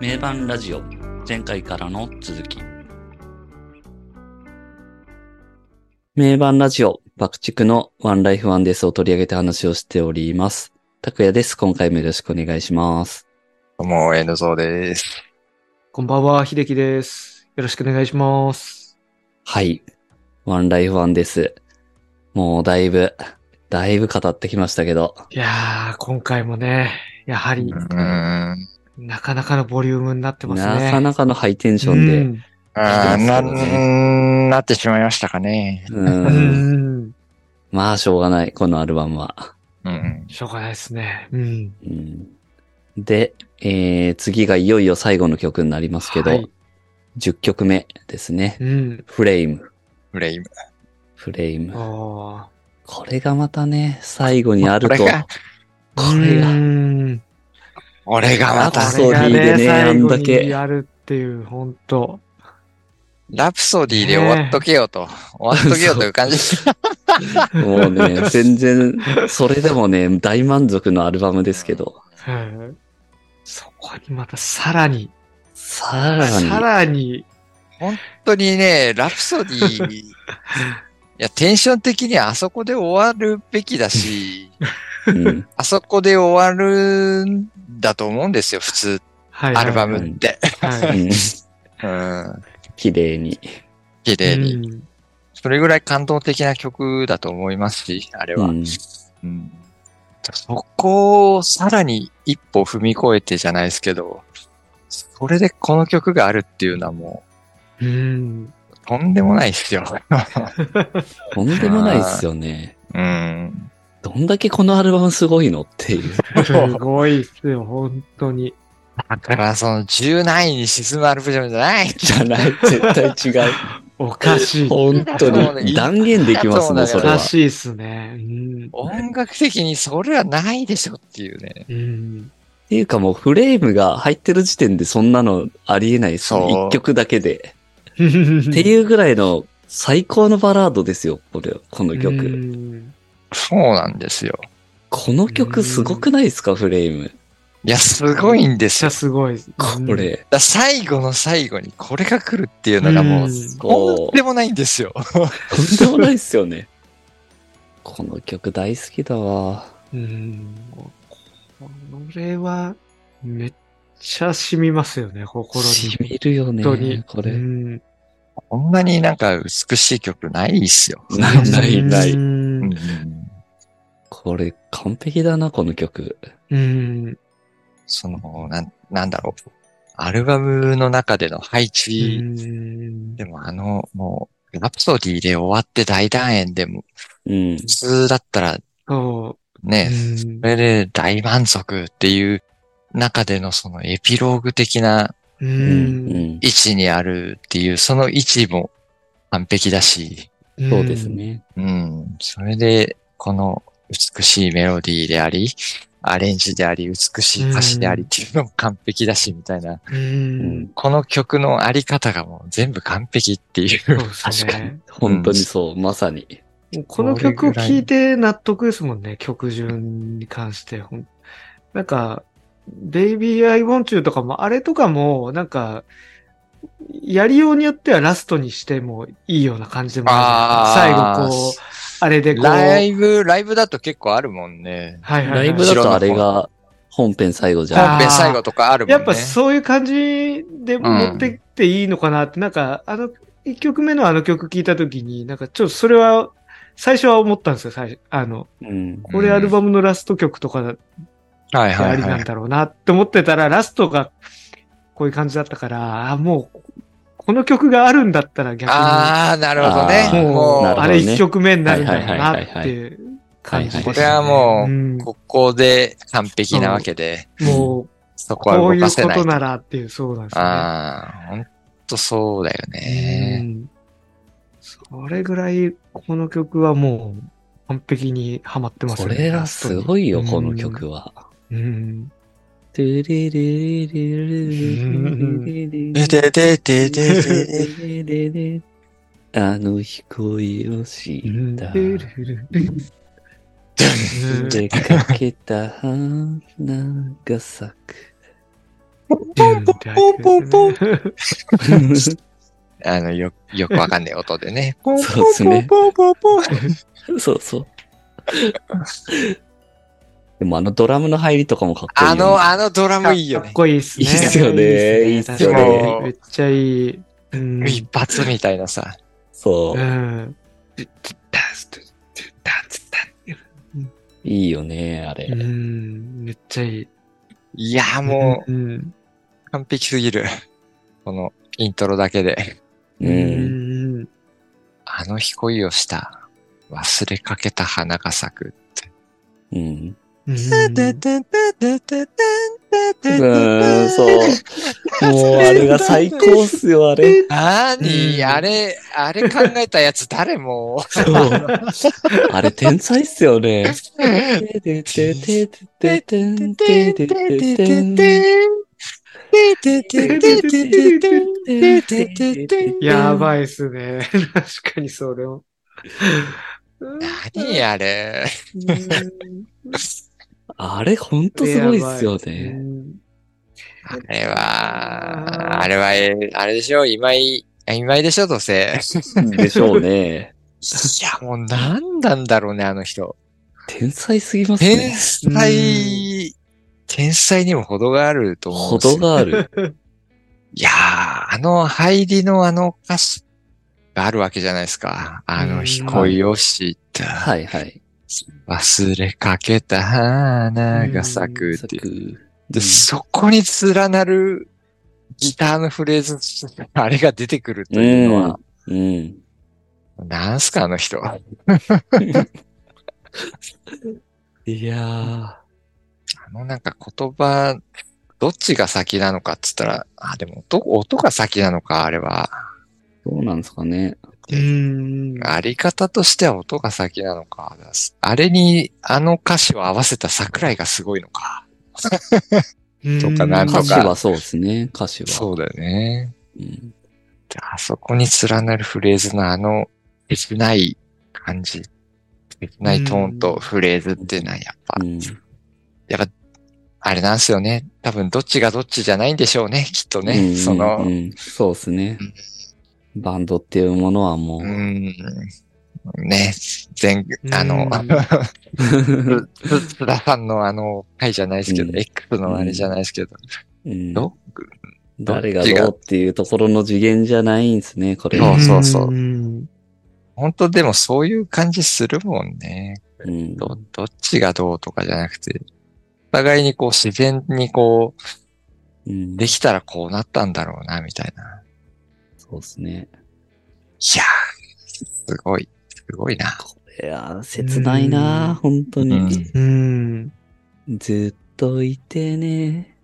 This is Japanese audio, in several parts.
名盤ラジオ前回からの続き名盤ラジオ爆竹のワンライフワンですを取り上げて話をしております。拓也です。今回もよろしくお願いします。どうも、N ゾーです。こんばんは、秀樹です。よろしくお願いします。はい。ワンライフワンです。もうだいぶ、だいぶ語ってきましたけど。いやー、今回もね、やはりう、ーん。なかなかのボリュームになってますね。なかなかのハイテンションで。うんあーな、なってしまいましたかね。う。うんん。まあ、しょうがない、このアルバムは。うん。しょうがないですね。うん。うん、で、えー、次がいよいよ最後の曲になりますけど、はい10曲目ですね。うん。フレイム。フレイム。フレイム。これがまたね、最後にあると。これが、これがうん俺がまラプた、ソディでねあんだけ。にやるっていう、本当ラプソディで終わっとけよと。終わっとけよという感じ。もうね、全然、それでもね、大満足のアルバムですけど、はい。そこにまたさらに、さらに、さらに、本当にね、ラプソディ、いや、テンション的にはあそこで終わるべきだし、うん、あそこで終わるんだと思うんですよ、普通、はいアルバムって。綺麗に。綺麗に。うんそれぐらい感動的な曲だと思いますし、あれは。うんうんそこをさらに一歩踏み越えてじゃないですけど、それでこの曲があるっていうのはもうん。う、とんでもないっすよ。とんでもないっすよね。うん。どんだけこのアルバムすごいのっていう。すごいっすよ、本当に。だからその10何位に沈むアルバムじゃない。じゃない、絶対違う。おかしい。本当に断言できますね、そおれは。かしいっすね。うん。音楽的にそれはないでしょっていうね。うん。っていうかもうフレームが入ってる時点でそんなのありえないですね。一曲だけで。っ てっていうぐらいの最高のバラードですよ、これ、この曲。うんそうなんですよ。この曲すごくないですか、フレーム。いや、すごいんですよ。すごい。これ。だ最後の最後にこれが来るっていうのがもう、うんとんでもないんですよ。とんでもないっすよね。この曲大好きだわ。うん。これは、めっちゃ染みますよね、心に。しみるよね。本当に。これ。うんこんなになんか美しい曲ないっすよ。ないないない。うん。これ完璧だな、この曲。うん。その、なん、なんだろう。アルバムの中での配う置、んでもあの、もう、ラプソディで終わって大団円でも、うん。普通だったらそう。ね、うんそれで大満足っていう中でのそのエピローグ的な。位置にあるっていう、その位置も完璧だし、そうです。ね。うん。それで、この美しいメロディーであり、アレンジであり、美しい歌詞でありっていうのも完璧だし、みたいな。う。うんん。この曲のあり方がもう全部完璧っていう。そうです確かにね。。本当にそう、まさに。この曲を聴いて納得ですもんね、曲順に関して。なんか、Baby I Want You とかも、あれとかも、なんか、やりようによってはラストにしてもいいような感じでもある最後こう、あれでこう、ライブ、ライブだと結構あるもんね。はいはいはいライブだとあれが本編最後じゃん。本編最後とかあるもんね。やっぱそういう感じで持ってっていいのかなって、なんか、あの、一曲目のあの曲聴いたときに、なんかちょっとそれは、最初は思ったんですよ、最初。あの、うん。これアルバムのラスト曲とかはいではいありなんはい。だろうなって思ってたら、ラストがこういう感じだったから、あもう、この曲があるんだったら逆に、ああ、なるほどね。もう、あれ一曲目になるんだろうなはいはいはいはいっていう感じで。これはもううんここで完璧なわけで、もう、そこはこういう動かせない。ことならっていう、そうなんですよね。ああ、ほんとそうだようね。んそれぐらい、この曲はもう、完璧にハマってますこね。れはすごいよ、うんこの曲は。うん。トゥレレレレレレででででででであの日恋をした。出かけた花が咲く。ポンポンポンポンポン。あの、よ、よくわかんない音でね。ポンポンポンポンポンポン。そうそう。でもあのドラムの入りとかもかっこいいあの、あのドラムいいよねかっ。こいいっすね。いいっすよねいいっすよね確かにめっちゃいい。うん。一発みたいなさ。そうう。ん。いいよね、あれ。うん。めっちゃいい。いや、もう、うん。完璧すぎる。この、イントロだけで。う。うんん。あの日恋をした。忘れかけた花が咲く。うん。うん。うん、そう。もう、あれが最高っすよ、あれ。なに、うんあれ、あれ考えたやつ誰も。そう。あれ、天才っすよね。ててててててんててててんやばいっすね。確かにそれも。何あれ。あれ、ほんとすごいっすようね。んあれは、あれは、えーあれでしょ？今井、今井でしょどうせ。でしょうね。いや、もう何なんだろうね、あの人。天才すぎます天ね。才、天才にも程があると思うんですよ程がある。いやー、あの入りのあの歌詞があるわけじゃないですか。あの日恋をした。はいはい。忘れかけた花が咲くっていう。く。で、そこに連なるギターのフレーズ、あれが出てくるというのは、うん。なんすかあの人。いやー。あのなんか言葉、どっちが先なのかっつったら、あ、でも音、音が先なのか、あれは。どうなんですかね。うん。あり方としては音が先なのか。あれに、あの歌詞を合わせた桜井がすごいのか。とかなんとか歌詞はそうですね、歌詞は。そうだよね。うん。であそこに連なるフレーズのあの、切ない感じ。切ないトーンとフレーズっていうのはやっぱ、うん。やっぱ、あれなんですよね。多分どっちがどっちじゃないんでしょうね、きっとね。うんその、うんそうですね。バンドっていうものはもう、うん。ね、全、あの 津田さんのあの回じゃないですけど、うん。X のあれじゃないですけど、うん。ど誰がどうっていうところの次元じゃないんですね、これ。そうそうそう。うん。本当でもそういう感じするもんね。うん。ど、どっちがどうとかじゃなくて、お互いにこう自然にこう、うん。できたらこうなったんだろうな、みたいな。そうですね。いやー、すごい、すごいな。いやー、切ないなー本当に。うんうん。ずっといてね。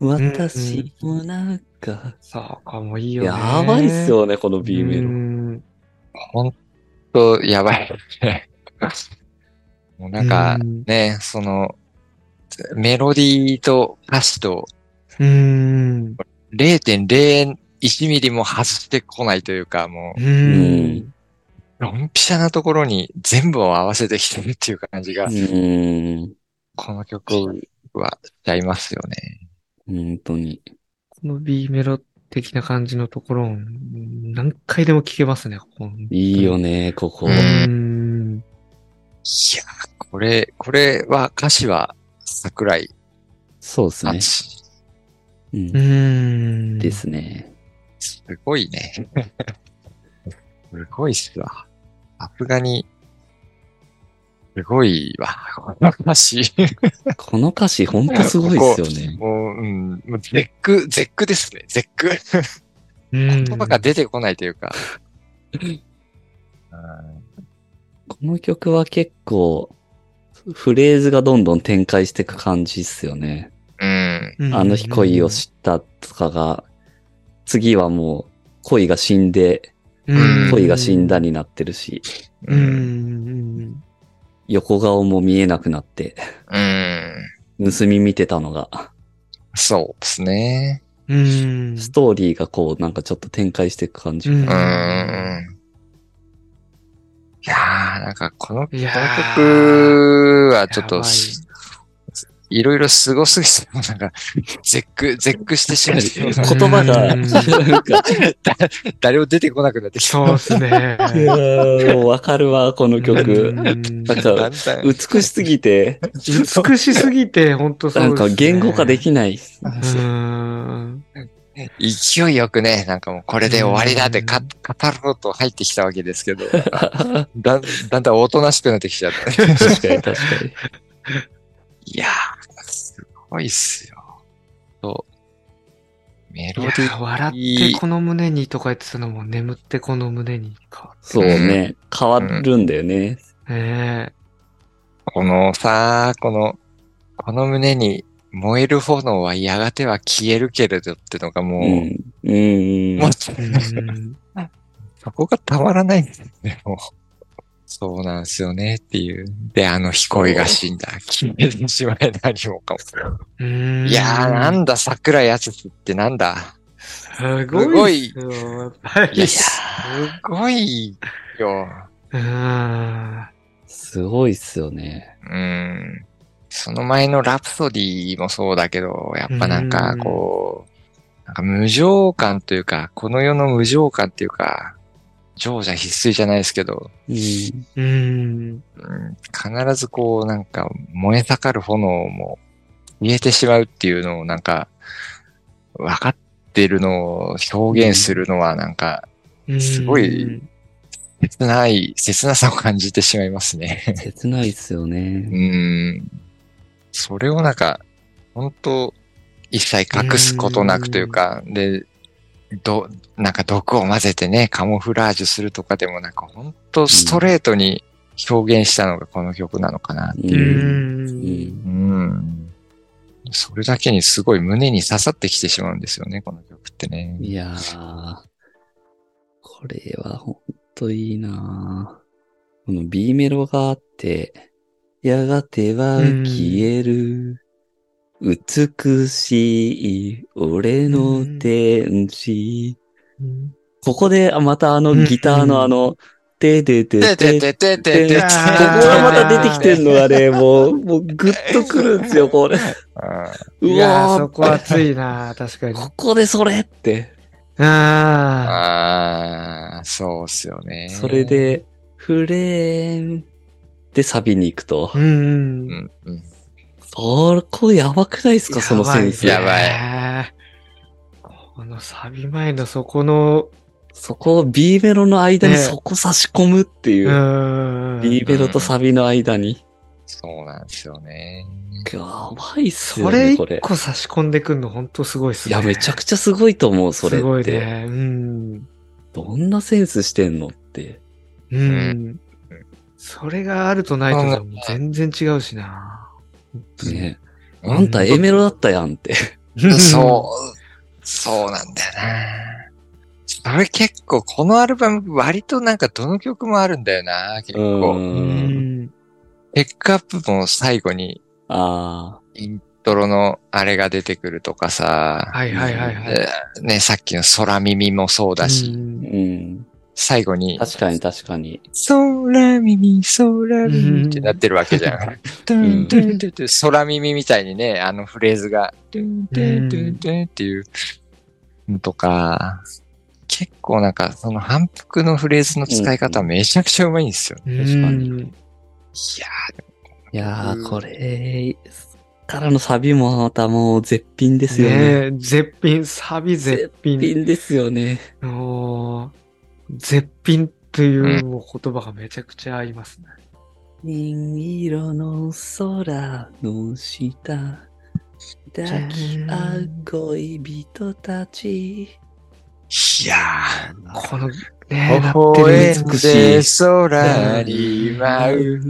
私もなんか。そうかもいいよね。やばいっすよね、この B メうロ。んほんと、やばい。もうなんかう、んね、その、メロディーと歌詞とうん。0.01ミリも外してこないというか、もううんん。う、ドンピシャなところに全部を合わせてきてるっていう感じが、うん。この曲はしちゃいますよね。本当に。この B メロ的な感じのところ、何回でも聴けますね、ここ。いいよね、ここ。う。ん。いやー、これ、これは歌詞は桜井そうですね。敦。うんうん。ですね。すごいね。すごいっすわ。さすがに、すごいわ。この歌詞。この歌詞ほんとすごいですよね。もう、うん、もう絶句、絶句ですね。絶句。うん。言葉が出てこないというか。この曲は結構、フレーズがどんどん展開していく感じっすよね。うん。うんあの日恋を知ったとかが、次はもう恋が死んで、うん恋が死んだ。になってるし、う。ん。横顔も見えなくなって、うん。盗み見てたのが、そうですね。うん。ストーリーがこうなんかちょっと展開していく感じ。いやー、なんかこの、この曲はちょっといろいろすごすぎて、もうなんか、絶句、絶句してしまって、言葉が、うんなんか、誰も出てこなくなってきた。そうですね。いやーもうわかるわ、この曲。うんなんだか、美しすぎて、美しすぎて、本当そうなん。か言語化できない。うん。勢いよくね、なんかもうこれで終わりだってか語ろうと入ってきたわけですけど、だんだんだんおとなしくなってきちゃった。確かに確かに。いやー、すごいっすよ。そう。メロいディや、笑ってこの胸にとか言ってたのも眠ってこの胸にか。そうね。変わるんだよね。ねこのさ、この、この胸に燃える炎はやがては消えるけれどってのがもう、うん。うん。もうえ。うんそこがたまらないんですね、もう。そうなんですよねっていう。で、あの彦いが死んだ。消えてしまえ何もかも。うんいやー、なんだ、桜やつってなんだ。すごいっすよ。やっぱりいや、すごいよ。うん。すごいっすよね。うん。その前のラプソディもそうだけど、やっぱなんかこう、なんか無情感というか、この世の無情感っていうか、情者必須じゃないですけど、うん。必ずこうなんか燃え盛る炎も消えてしまうっていうのをなんか分かってるのを表現するのはなんかすごい切ない、切なさを感じてしまいますね。切ないっすようね。ん。それをなんか、本当一切隠すことなくというか、で、ど、なんか毒を混ぜてね、カモフラージュするとかでもなんか本当ストレートに表現したのがこの曲なのかな。う。うん。うんうん。それだけにすごい胸に刺さってきてしまうんですよね、この曲ってね。いやー、これはほんといいなーこの B メロがあって、やがては消える、美しい俺の天使。ここであまたあのギターのあの、てでてててててでここあがまた出てきてんのがね、もう、もうグッとくるんですよ、これ。うわそこ熱いな確かに。ここでそれって。あああ、そうっすよね。それ、で、フレームでサビに行くとあ。う。ん。うん、うん。そこやばくないですか、そのセンス。やばいい。このサビ前のそこの、そこを B メロの間にねそこ差し込むっていうう。ん。B メロとサビの間に。そうなんですよね。やばいっすよね、それ一これ。個差し込んでくんの本当すごいっすね。いや、めちゃくちゃすごいと思う、それって。すごいね。うん。どんなセンスしてんのって。うん。それがあるとないと全然違うしな。ね。うんあんた A メロだったやんって。そう、そうなんだよな。それ結構、このアルバム割となんかどの曲もあるんだよな、結う。構。うんん。ピックアップも最後にあイントロのあれが出てくるとかさ、はいはいはいはい。えーね、さっきの空耳もそうだし。うん。最後に、確かに確かに。空耳、空耳ってなってるわけじゃん。トゥんントゥントゥントゥン空耳みたいにね、あのフレーズが、トゥントゥントゥントゥンっていうのとか、結構なんかその反復のフレーズの使い方めちゃくちゃうまいんですよ。う確かにん。いやいやー、うんこれ、からのサビもまたもう絶品ですよね。ねえ絶品、サビ絶品。絶品ですよね。もう絶品というもう言葉がめちゃくちゃ合いますね。銀色の空の下、抱き合う恋人たち。いやこのねな微って笑るんで空に舞う。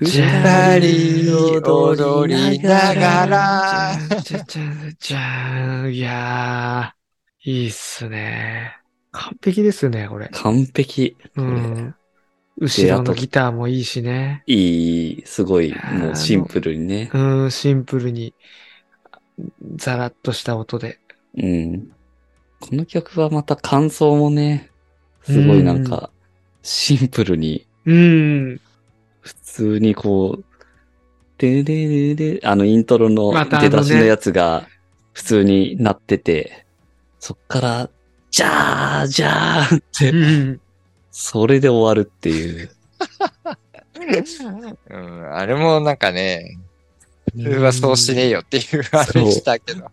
二二人人踊りながら。じゃじゃじゃ。いやー、いいっすね。完璧ですね、これ。完璧。うん。後ろのギターもいいしね。いい、すごい、もうシンプルにね。うん、シンプルに、ザラッとした音で。うん。この曲はまた感想もね、すごいなんか、シンプルに、うん。普通にこう、でででで、あのイントロのまたあのね出だしのやつが普通になってて、そっから、じゃーじゃーって、うん。それで終わるっていう。うん、あれもなんかね、普通はそうしねえよっていうあれしたけど。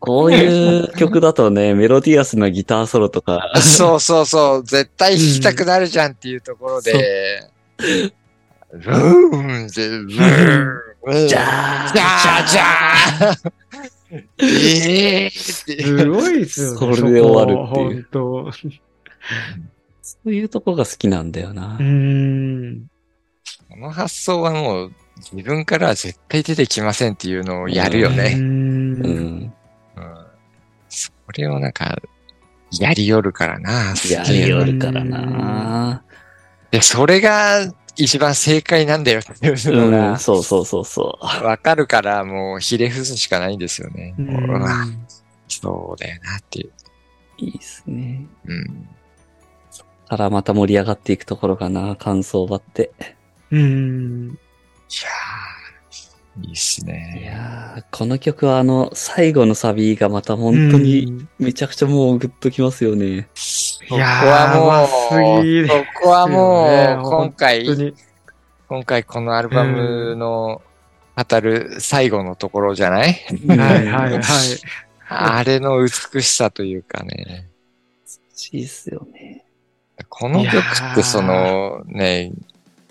こういう曲だとね、メロディアスなギターソロとか、そうそうそう、絶対弾きたくなるじゃんっていうところで、ブーンって、ブーン、じゃーじゃー。じゃーええ。すごいですよね。それで終わるっていう本そういうとこが好きなんだよな当。う。ん。この発想はもう自分からは絶対出てきませんっていうのをやるよう。ね。うんん。うんそれをなんか、やりよるからな。やりよるからなで、それが一番正解なんだよっていうのうがん、そうそうそうそわかるから、もうひれ伏すしかないんですよね。ううわそうだよなっていう。う。いいっすね。うん。からまた盛り上がっていくところかな、感想場って。うん。いやー、いいっすいね。やー、この曲はあの、最後のサビがまた本当にめちゃくちゃもうグッときますよね。そこいやーはもう、すぎるそこはもう、今回、に。今回このアルバムの語る最後のところじゃない？はいはいはい。あれの美しさというかね。いいっすよね。この曲ってそのね、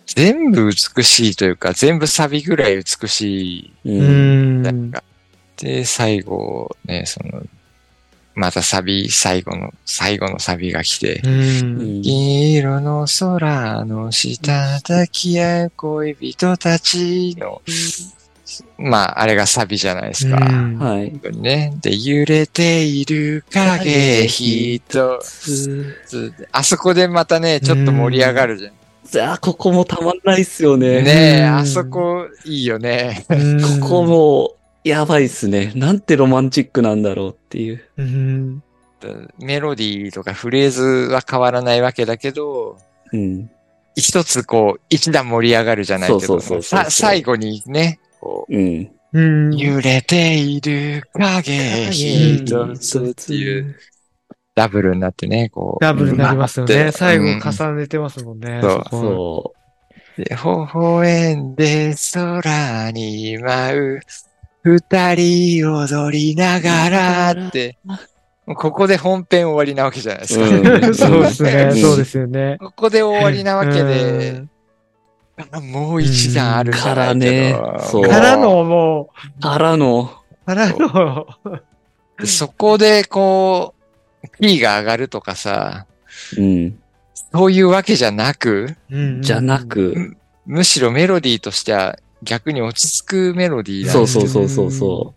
全部美しいというか、全部サビぐらい美しい。う。うんで、最後ね、その、またサビ、最後の、最後のサビが来て、うん。銀色の空の下抱き合う恋人たちの、まあ、あれがサビじゃないですか。うんはい。本当にね。で、揺れている影一つ。あそこでまたね、ちょっと盛り上がるじゃん。じゃあ、ここもたまんないっすよね。ねえ、うんあそこいいよね。うんここも、やばいっすね。なんてロマンチックなんだろうっていう。うん。メロディーとかフレーズは変わらないわけだけど、うん。一つこう、一段盛り上がるじゃないけど、そうそうそうそうさ最後にね、こうん。うん。う、揺れている影一つっていうダブルになってね、こう。ダブルになりますよね。待って最後うん重ねてますもんね。そうこそで、微笑んで空に舞う、二人踊りながらって、ここで本編終わりなわけじゃないですか。うん。そうですね。うん。そうですよね。ここで終わりなわけでう、もう一段あるからね。からのもう。からの、う、からの、でそこでこう、キーが上がるとかさ、うん。そういうわけじゃなく、うんじゃな、く、むしろメロディーとしては逆に落ち着くメロディーなんそうそうそうそうそ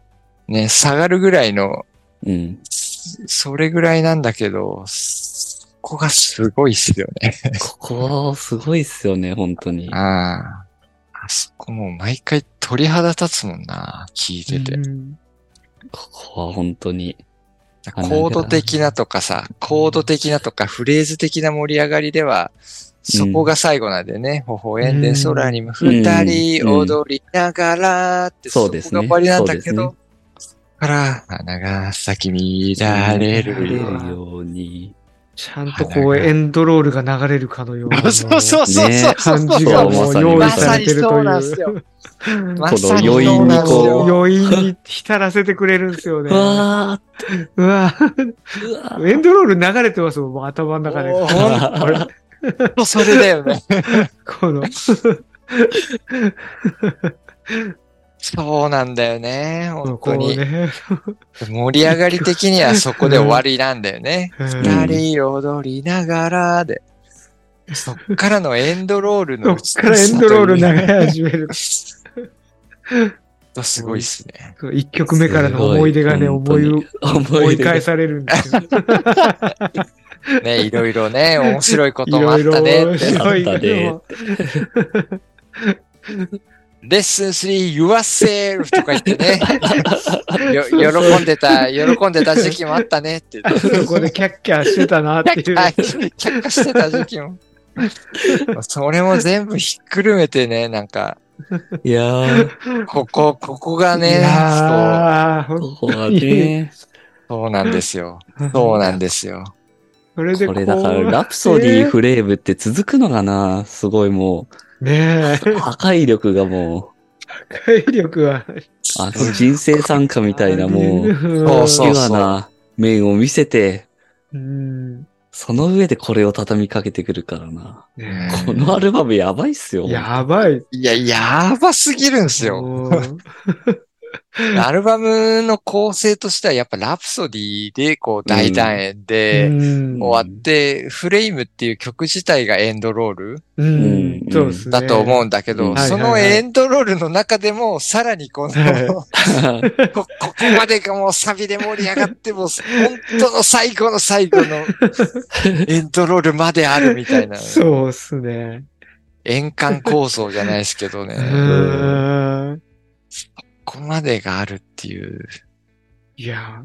ね、下がるぐらいの、う。うん。それぐらいなんだけど、そこがすごいっすよね。ここ、すごいっすよね、本当に。ああ。あそこもう毎回鳥肌立つもんな、聞いてて。うんここは本当に。コード的なとかさ、コード的なとかフレーズ的な盛り上がりでは、そこが最後なんでね、微笑んで空にも二人踊りながらって、そうですね。こが終わりなんだけど、から、花が咲き乱れるれるように。ちゃんとこうエンドロールが流れるかのよう。な。そうそうそう。そう感じがもう用意まされてるという。うなんですよ。まこのさに余韻にこう。余韻に浸らせてくれるんですよね。うわーうわー。エンドロール流れてますもん、もう頭の中で。おーこれなんですよそれだよね。この、そうなんだよね。本当に。ね。盛り上がり的にはそこで終わりなんだよね。うん二人踊りながらで。そっからのエンドロールの そっからエンドロール流れ始める。とすごいっすね。一曲目からの思い出がね、思い、思い返されるんですよ。ね、いろいろね、面白いこいともあったねって。面白いあったねレッスン3 yourself とか言ってね。よ喜んでた、喜んでた時期もあったねって。そこでキャッキャしてたなっていう。はい却下してた時期も。それも全部ひっくるめてね、なんか、いやー、ここ、ここがいね、やー、ここはね、そう、そうなんですよ。そうなんですよ。それでこれだから、ラプソディフフレームって続くのかな？すごいもねえう、、破壊力がも破壊力は。う、あの人生参加みたいなもう、そうそうピュアな面を見せて、うん。その上でこれを畳みかけてくるからな。ねこのアルバムやばいっすよ。えやばい。いや、やばすぎるんですよ。アルバムの構成としてはやっぱラプソディでこう大団円でうん終わって、フレイムっていう曲自体がエンドロール。だと思うんだけど、うんそのエンドロールの中でもさらにこの、は いこここまでがもうサビで盛り上がっても、本当の最後の最後のエンドロールまであるみたいな、そうっすね。円環構想じゃないですけどうね。ここまでがあるっていう。いや、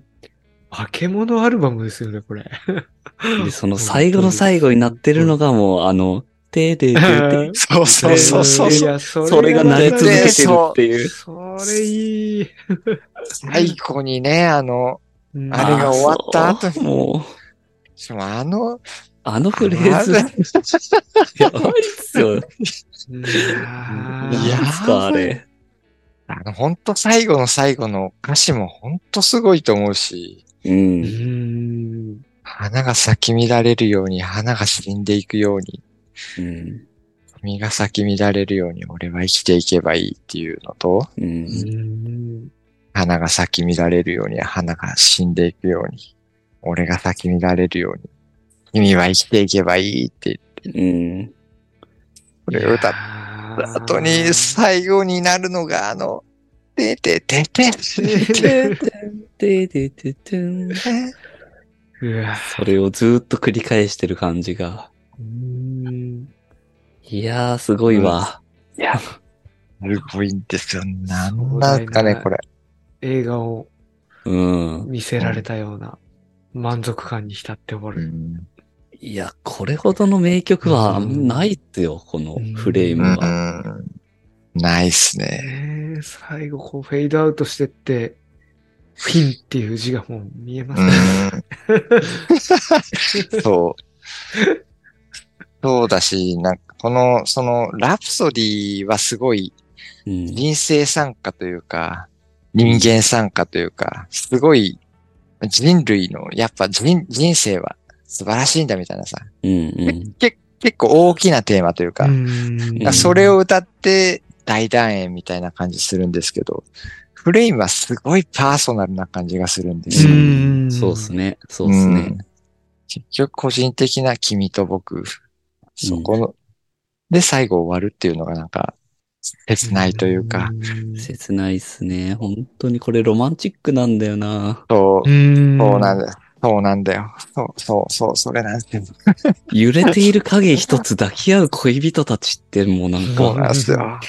化け物アルバムですよね、これ。で、その最後の最後になってるのがもう、あの、てーてーて そうそうそうそういそう。やそそれが鳴り続けてるっていう。それいい。最後にね、あの、うんあれが終わった後にもう、しかもあの、あのフレーズ、やばいっすよ。いやいーやなんすか、あれ。あの、本当最後の最後の歌詞も本当すごいと思うし、う。うんん。花が咲き乱れるように、花が死んでいくように、うん。実が咲き乱れるように、俺は生きていけばいいっていうのと、う。うんん。花が咲き乱れるように、花が死んでいくように、俺が咲き乱れるように、君は生きていけばいいって、うん。これを歌った後に、最後になるのが、あの、てててて、てててててん。それをずっと繰り返してる感じが。いやー、すごいわ。いや、すごいんですよ。なんなんかね、これ。映画を見せられたような満足感に浸っておる。うんいや、これほどの名曲はないっすよ、このフレームうは。ん。ないっすね。最後こうフェードアウトしてって、フィンっていう字がもう見えますうね。ん。そう。そうだし、なんか、この、その、ラプソディはすごいうん。人生参加というか、人間参加というか、すごい人類の、やっぱ人人生は素晴らしいんだみたいなさ、うんうん。け結構大きなテーマというか、それを歌って大団円みたいな感じするんですけど、フレイムはすごいパーソナルな感じがするんですよ。んそうっすね。そうっすねうん。結局個人的な君と僕、そこの、で最後終わるっていうのがなんか、切ないというか、ん切ないっすね。本当にこれロマンチックなんだよな。そう、うんそうなんだよ。そうなんだよ。そう、そう、そう、それなんですよ。揺れている影一つ抱き合う恋人たちってもうなんそうか、なんですよ。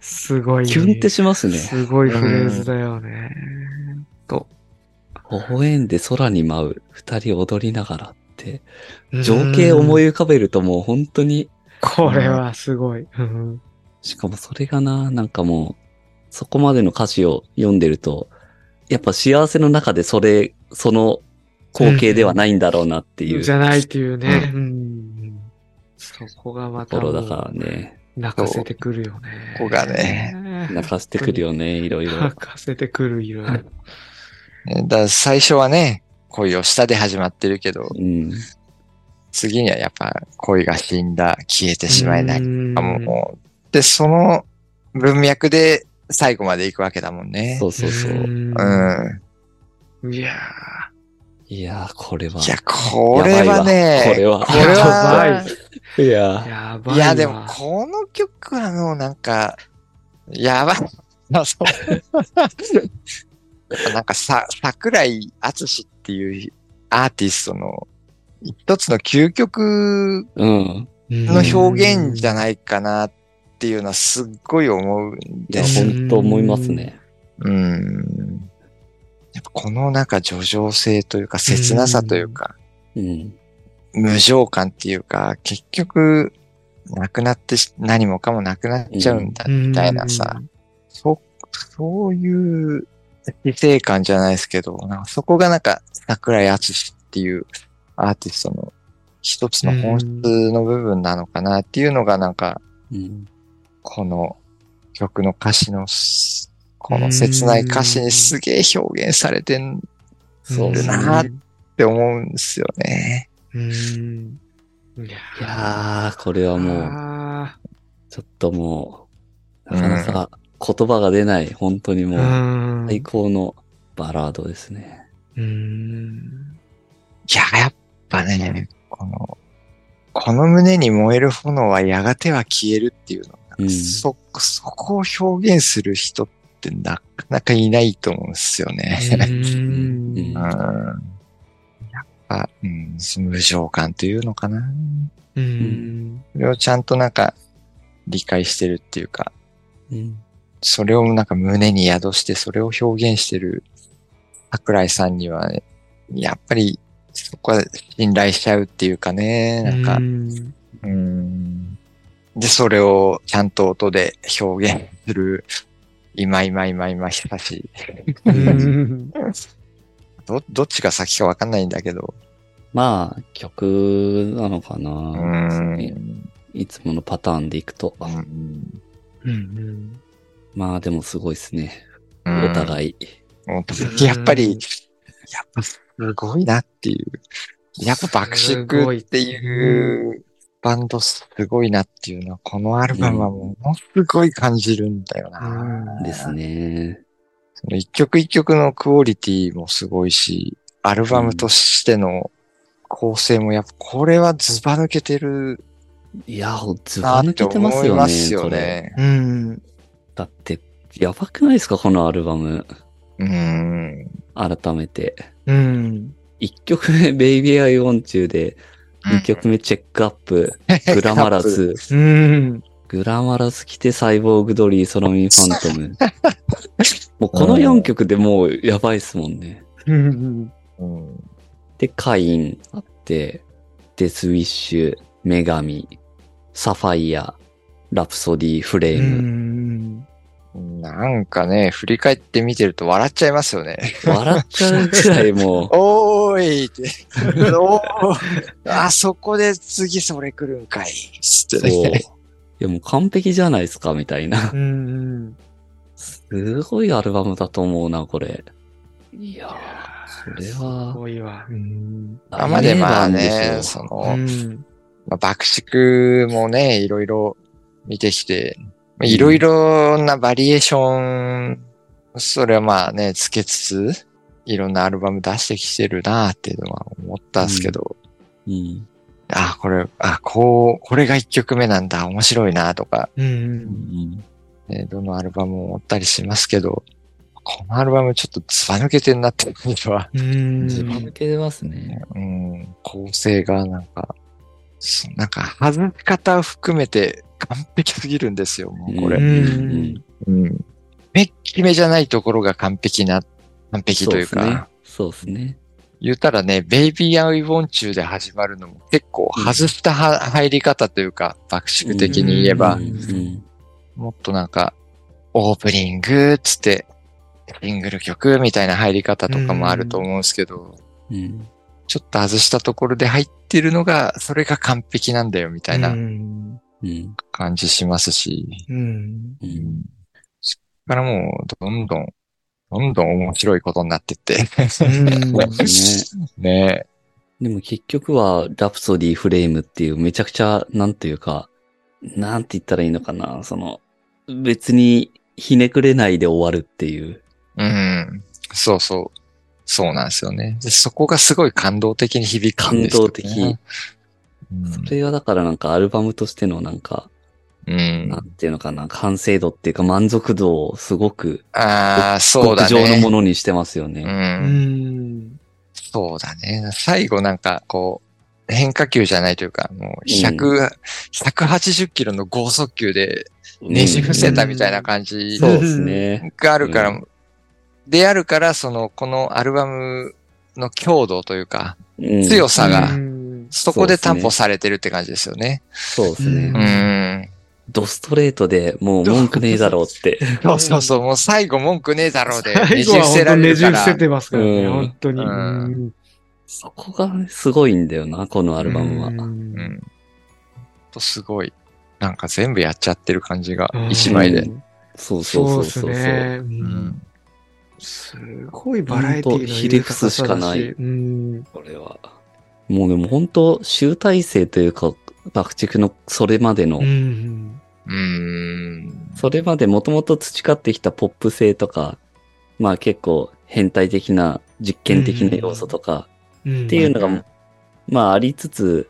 すごい。キュンってしますね。すごいフレーズだよね。微笑んで空に舞う二人踊りながらって、情景思いい。浮かべるともう本当に、これはすごい。うんしかもそれがな、なんかもう、そこまでの歌詞を読んでると、やっぱ幸せの中でそれ、その光景ではないんだろうなっていうじゃないっていうね。うんそこがまたところだからね。泣かせてくるよね。ここがね。泣かせてくるよね、いろいろ泣。かせてくるよ。ねだから最初はね、恋をしたで始まってるけど、うん。次にはやっぱ恋が死んだ、消えてしまえない。も。で、その文脈で最後まで行くわけだもんね。そうそうそう。うん。いやいやー、これは。いや、これはね、これは。これは、いやー、やばいわ。いや、でも、この曲はもうなんか、やばい。あそうやっぱなんかさ、桜井敦っていうアーティストの一つの究極うん。の表現じゃないかなっていうのはすっごい思うんいや、です。本当思いますね。うん。やっぱこのなんか叙情性というか切なさというか、うん。無情感っていうか、結局、なくなってし何もかもなくなっちゃうんだ、みたいなさ、そ、そういう姿勢感じゃないですけど、なんかそこがなんか桜井敦っていうアーティストの一つの本質の部分なのかなっていうのがなんか、うん。この曲の歌詞のす、この切ない歌詞にすげえ表現されてんそうですね。なって思うんですよね。うん。いやー、これはもう、あちょっともう、なかなか言葉が出ない、本当にもーう、うん。最高のバラードですね。うん。いや、やっぱね、この、この胸に燃える炎はやがては消えるっていうのが、うんそ、そこを表現する人ってなかなかいないと思うんですよね。うん うん。やっぱ、うん、無情感というのかな。うん。それをちゃんとなんか理解してるっていうか、うん。それをなんか胸に宿してそれを表現してる桜井さんには、ね、やっぱりそこは信頼しちゃうっていうかね、なんか、うんうん。で、それをちゃんと音で表現する、今今今今久し。うんど、どっちが先かわかんないんだけど。まあ、曲なのかうな。ん。いつものパターンでいくと。まあでもすごいですね。うんお互い。やっぱり、やっぱすごいなっていう。やっぱ爆竹っていうバンドすごいなっていうのは、このアルバムはものすごい感じるんだよな。ですね。その一曲一曲のクオリティもすごいし、アルバムとしての構成もやっぱこれはズバ抜けてるいや、ずなってば抜けてま思すよね。いますよ。ね。うん。だって、やばくないですかこのアルバム。うん。改めて。うん。1曲目、Baby I Want You で、2曲目、チェックアップ、グラマラス、うん。グラマラス来て、サイボーグドリー、ソロミンファントム。もうこの4曲でもうやばいっすもんね。で、カインあって、デスウィッシュ、女神、サファイア、ラプソディ、フレうーム。ん。なんかね、振り返って見てると笑っちゃいますよね。笑っちゃうくらいもう、おーいって。おーあそこで次それ来るんかい。つってそう。いね。やもう完璧じゃないですか、みたいな。うん。すごいアルバムだと思うな、これ。いやー、それすは、ごいわ。うん。あまあでまあね、その、うん。まあ、爆竹もね、いろいろ見てきて、まあいろいろなバリエーション、それはまあね、つけつつ、いろんなアルバム出してきてるなっていうのは思ったんですけど、うん。あ、これ、あ、こう、これが一曲目なんだ、面白いなとか、う。うんん。ね、どのアルバムも思ったりしますけど、このアルバムちょっとずば抜けてんなっていうのは、うん。ずば抜けてますね。うん、構成がなんか、そなんか外し方を含めて完璧すぎるんですよ、もうこれ。うんうん。めっきめじゃないところが完璧な、完璧というか、そうですね。言ったらね、Baby I Want You で始まるのも結構外したは、入り方というか、爆竹的に言えば、もっとなんか、オープニングっつって、シングル曲みたいな入り方とかもあると思うんですけど、うん。ちょっと外したところで入ってるのが、それが完璧なんだよみたいな。感じしますし、うん。うん。そっからもう、どんどん、どんどん面白いことになってって。ねでも結局は、ラプソディフレームっていうめちゃくちゃ、なんていうか、なんて言ったらいいのかな、その、別にひねくれないで終わるっていう。うん。そうそう。そうなんですよね。でそこがすごい感動的に響くんですよ、ね。感動的。うん。それはだからなんかアルバムとしてのなんか、うんなんていうのかな、完成度っていうか満足度をすごく、ああ、そうだ極上のもね。のにしてますよう。ね。うんん。そうだね。最後なんか、こう、変化球じゃないというか、もう100、180キロの剛速球でねじ伏せたみたいな感じそうですね。があるから、うであるから、その、このアルバムの強度というか、うん強さがうんそこで担保されてるって感じですよね。そうですね。うんうん。ドストレートでもう文句ねえだろうって。そうそうそう、もう最後文句ねえだろうで、ねじ伏せられるから。伏せてますからね、うん本当に。そこがすごいんだよな、このアルバムは。うんうん。とすごい。なんか全部やっちゃってる感じがうん、一枚で。うんそうそうそうですそうそう。すごいバラエティのほんとひれ伏すしかない。これは。もうでも本当集大成というか、爆竹のそれまでの、うん。うん。それまでもともと培ってきたポップ性とか、まあ結構変態的な実験的な要素とか、うんっていうのが、うんまあありつつ、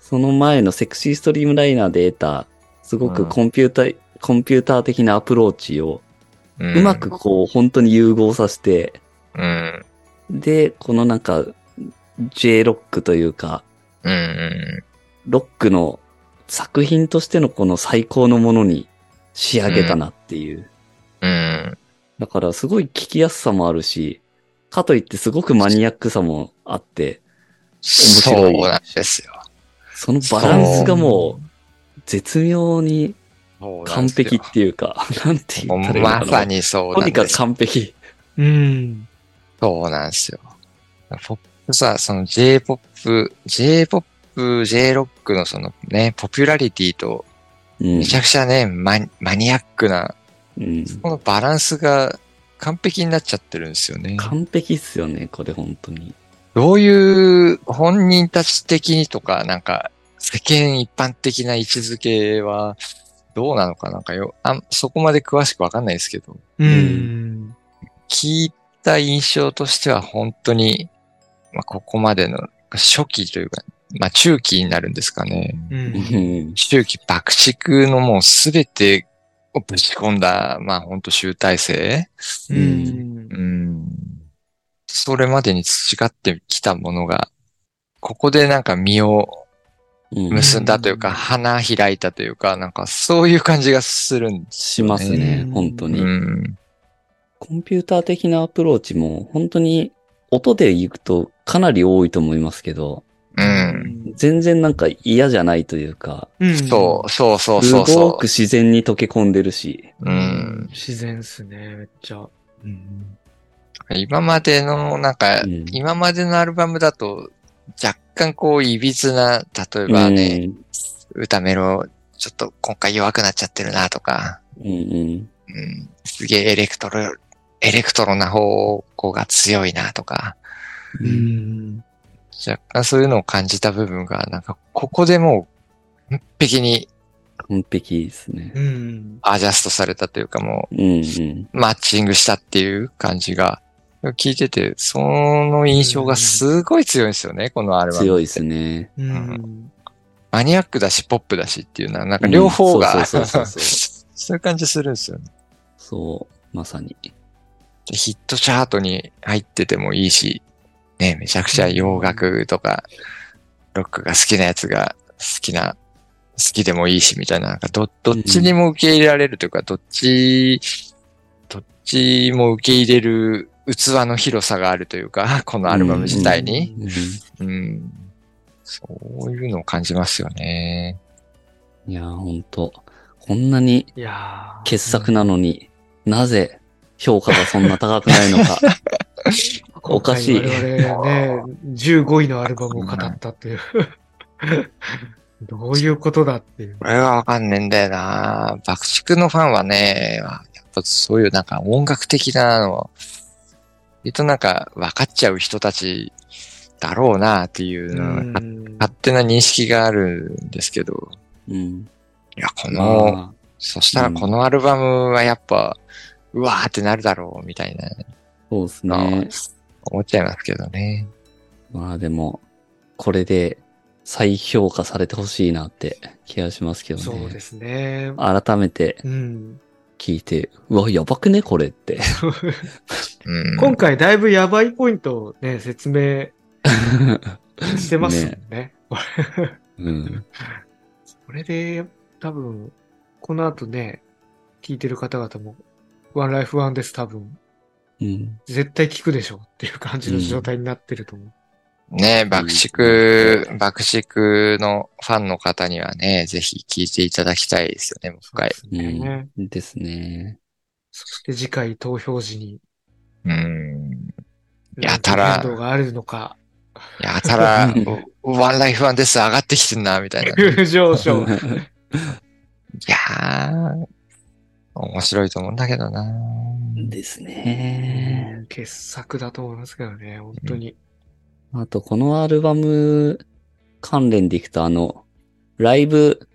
その前のセクシーストリームライナーで得た、すごくコンピューター、コンピューター的なアプローチを、ううまくこう本当に融合させて、うん。で、このなんか、J ロックというか、うん。うん。ロックの作品としてのこの最高のものに仕上げたなっていう。うん。だからすごい聞きやすさもあるし、かといってすごくマニアックさもあって、そうなんですよ。そのバランスがもう絶妙に完璧っていうか、なんて言ったらいいのかな。まさにそうとにかく。完璧。うん。そうなんですよ。ポップさ、その J-POP、J-POP、J-ROCK のそのね、ポピュラリティと、うんめちゃくちゃね、マニマニアックな、うんこのバランスが完璧になっちゃってるんですよね。完璧っすよね、これ本当に。どういう本人たち的にとか、なんか、世間一般的な位置づけは、どうなのかなんかよ、あそこまで詳しくわかんないですけど、うん。聞いた印象としては本当に、まあ、ここまでの初期というか、まあ、中期になるんですかね。う。うんん中期爆竹のもうすべてをぶち込んだ、まあ、本当集大成う。うんうん。それまでに培ってきたものが、ここでなんか実をうん結んだというか、うん花開いたというか、なんかそういう感じがするんですしますねう、ん本当に。うん。コンピューター的なアプローチも本当に音で言うとかなり多いと思いますけど、うん。全然なんか嫌じゃないというか、うん。そう、そうそうすそうそごく自然に溶け込んでるし、う。うん。自然っすね、めっちゃ。うん。今までの、なんか、うん今までのアルバムだと、若干こう、いびつな、例えばね、歌メロ、ちょっと今回弱くなっちゃってるなとか、うん、うんうん、すげえエレクトロ、エレクトロな方向が強いなとか、う、うんん。若干そういうのを感じた部分が、なんか、ここでもう、完璧に完璧ですね。うん。アジャストされたというか、もうん、うん。う、マッチングしたっていう感じが、聞いてて、その印象がすごい強いんですよね、このアルバム。強いですね。うん。マニアックだし、ポップだしっていうのは、なんか両方が、そういう感じするんですよね。そう、まさに。ヒットチャートに入っててもいいし、ね、めちゃくちゃ洋楽とか、ロックが好きなやつが好きな、好きでもいいしみたいな、なんかど、どっちにも受け入れられるというか、どっち、どっちも受け入れる器の広さがあるというか、このアルバム自体に。うん。うん。そういうのを感じますよね。いやー、ほんと。こんなにいやー傑作なのに、なぜ評価がそんな高くないのか。おかしいね、15位のアルバムを語ったっていう。どういうことだっていう。これはわかんねえんだよな爆竹のファンはね、やっぱそういうなんか音楽的なの、言うとなんか分かっちゃう人たちだろうなっていう勝手な認識があるんですけど、うん。いや、この、まあ、そしたらこのアルバムはやっぱ、うわーってなるだろうみたいな、そうですね。思っちゃいますけどね。まあでも、これで再評価されてほしいなって気がしますけどね。そうですね。改めてうん。聞いて、うわ、やばくね？これって。うん。今回だいぶやばいポイントをね、説明してますもんね。うん。これで、多分、この後ね、聞いてる方々も、ワンライフワンです多分、うん。絶対聞くでしょっていう感じの状態になってると思う。ね、爆竹、爆竹のファンの方にはね、ぜひ聞いていただきたいですよね、もう一回。ねうん。ですね。そして次回投票時に、うん。やたら変動があるのか、やたら、ワンライフワンです上がってきてんな、みたいな。い急上昇。やー、面白いと思うんだけどなですね。傑作だと思いますけどね、本当に。あと、このアルバム関連でいくと、あの、ライブ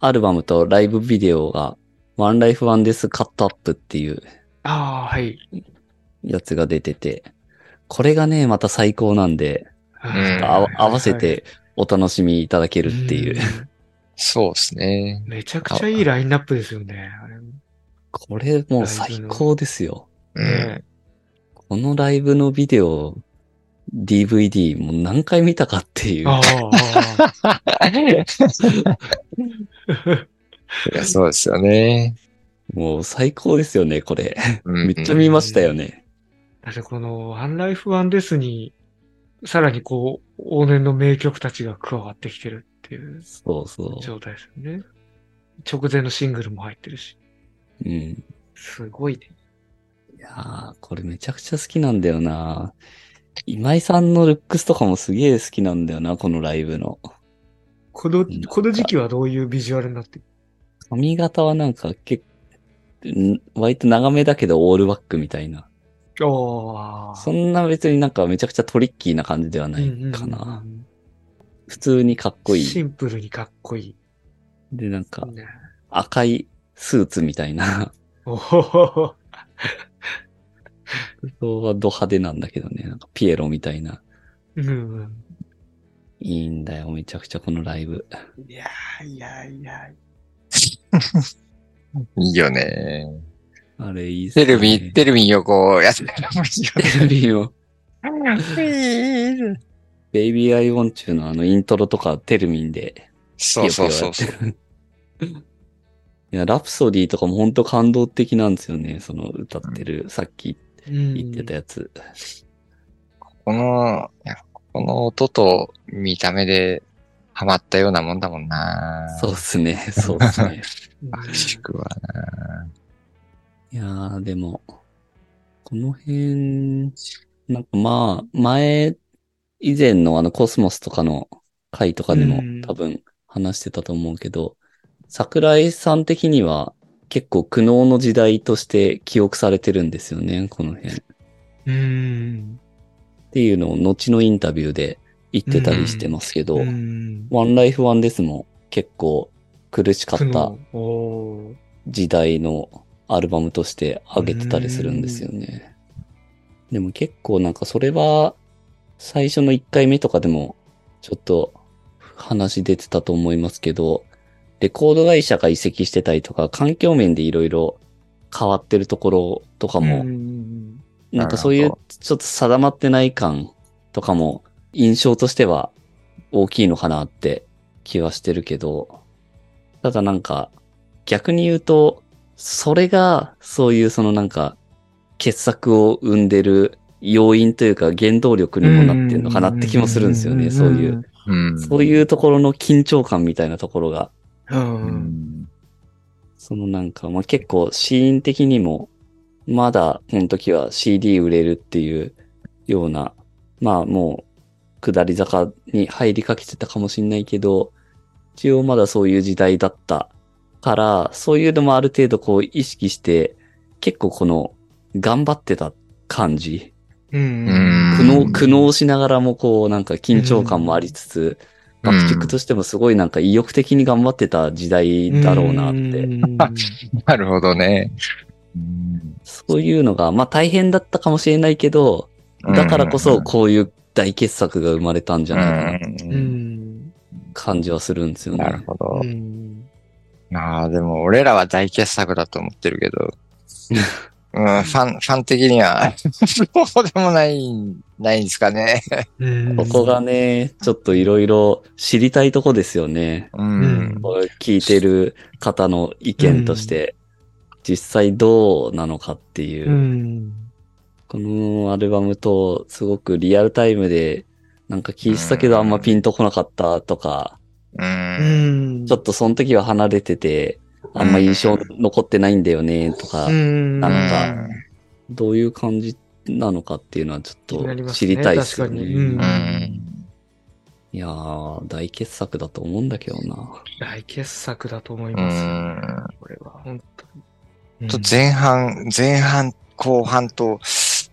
アルバムとライブビデオが、ONE LIFE, ONE DEATH CUT UP っていうああ、はい。やつが出てて、これがね、また最高なんで、んあ合わせてお楽しみいただけるっていう。んそうですね。めちゃくちゃいいラインナップですよね。あれこれもう最高ですよ。うん。ねこのライブのビデオ、DVD もう何回見たかっていう。ああ、いやそうですよね。もう最高ですよね、これ。うんめっちゃ見ましたよね。だってこのワンライフワンデスに、さらにこう、往年の名曲たちが加わってきてるっていうそうそ状態ですよね。直前のシングルも入ってるし。う。うん。すごいね。いやー、これめちゃくちゃ好きなんだよな。今井さんのルックスとかもすげえ好きなんだよな、このライブの。このこの時期はどういうビジュアルになってる？髪型はなんか結ん割と長めだけどオールバックみたいな。そんな別になんかめちゃくちゃトリッキーな感じではないかな。普通にかっこいい。シンプルにかっこいで、なんか赤いスーツみたいな。おお。服装はド派手なんだけどね。なんかピエロみたいな。うんうん。いいんだよ、めちゃくちゃこのライブ。いやーいやいや。いいよね。あれいいっすテね。レビ、テレビ横やってたら面白い。テレビを。ベイビーアイウォンチューのあのイントロとかテルミンでそうそうそうそう。う。いや、ラプソディとかも本当感動的なんですよね。その歌ってる、さっきうん言ってたやつ。この、いやこの音と見た目でハマったようなもんだもんな。そうっすね。そうっすね。爆竹はな。いやー、でも、この辺、なんかまあ、前、以前のあのコスモスとかの回とかでもうん多分話してたと思うけど、桜井さん的には結構苦悩の時代として記憶されてるんですよね、この辺。っうん。ていうのを後のインタビューで言ってたりしてますけど、うん。ワンライフワンデスも結構苦しかった時代のアルバムとして上げてたりするんですよね。でも結構なんかそれは最初の1回目とかでもちょっと話出てたと思いますけど、レコード会社が移籍してたりとか環境面でいろいろ変わってるところとかも、うんなんかそういうちょっと定まってない感とかも印象としては大きいのかなって気はしてるけど、ただなんか逆に言うと、それがそういうそのなんか傑作を生んでる要因というか原動力にもなってるのかなって気もするんですよね。そういう、。うん。そういうところの緊張感みたいなところが、う。うんん。そのなんか、まあ、結構シーン的にも、まだこの時は CD 売れるっていうような、まあもう下り坂に入りかけてたかもしんないけど、一応まだそういう時代だったから、そういうのもある程度こう意識して、結構この頑張ってた感じ、うん。苦うん悩、苦悩しながらもこうなんか緊張感もありつつ、爆竹としてもすごいなんか意欲的に頑張ってた時代だろうなってうんなるほどね。うんそういうのが、まあ大変だったかもしれないけど、だからこそこういう大傑作が生まれたんじゃないかな。感じはするんですよね。なるほどう。ん。ああ、でも俺らは大傑作だと思ってるけど、うん、ファン、ファン的には、そうでもない、ないんですかね。うんここがね、ちょっといろいろ知りたいとこですよね。うん。これ聞いてる方の意見として、実際どうなのかっていう。うん。このアルバムとすごくリアルタイムでなんか聞いてたけどあんまピンとこなかったとか、う。うんん。ちょっとその時は離れてて、あんま印象残ってないんだよね、とかう、ん。なんかどういう感じなのかっていうのはちょっと知りたいですよね。いやー、大傑作だと思うんだけどな。大傑作だと思いうます。ん。これは、本当に。と前半、前半、後半と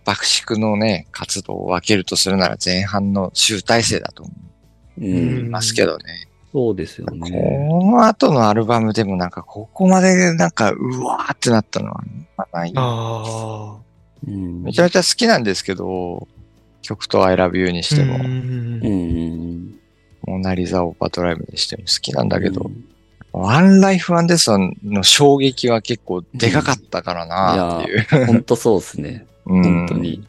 爆縮のね、活動を分けるとするなら前半の集大成だと思。いますけどね。そうですよね。この後のアルバムでもなんかここまでなんかうわーってなったのはない。ああ。うん。めちゃめちゃ好きなんですけど、曲と I love you にしても、うんうんうんモナリザ・オーパトライブにしても好きなんだけど、うんワンライフ・ワンデスの衝撃は結構でかかったからなっていう。本当そうですね。うん本当に。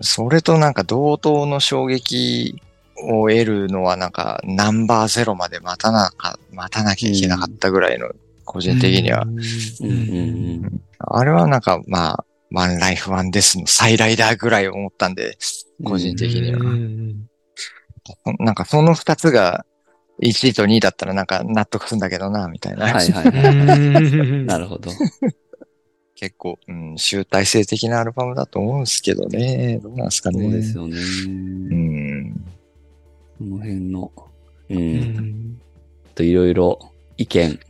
それとなんか同等の衝撃を得るのはなんかナンバーゼロまで待たなか、待たなきゃいけなかったぐらいの、個人的には。うんうんうんあれはなんかまあ、ワンライフ・ワンデスの再来だぐらい思ったんで、うん個人的には。うんなんかその二つが1位と2位だったらなんか納得するんだけどな、みたいな。はいはいはい。う んなるほど。結構、うん、集大成的なアルバムだと思うんですけどね。どうなんですかそね。うですよね。うん。この辺の、う。うんんといろいろ意見、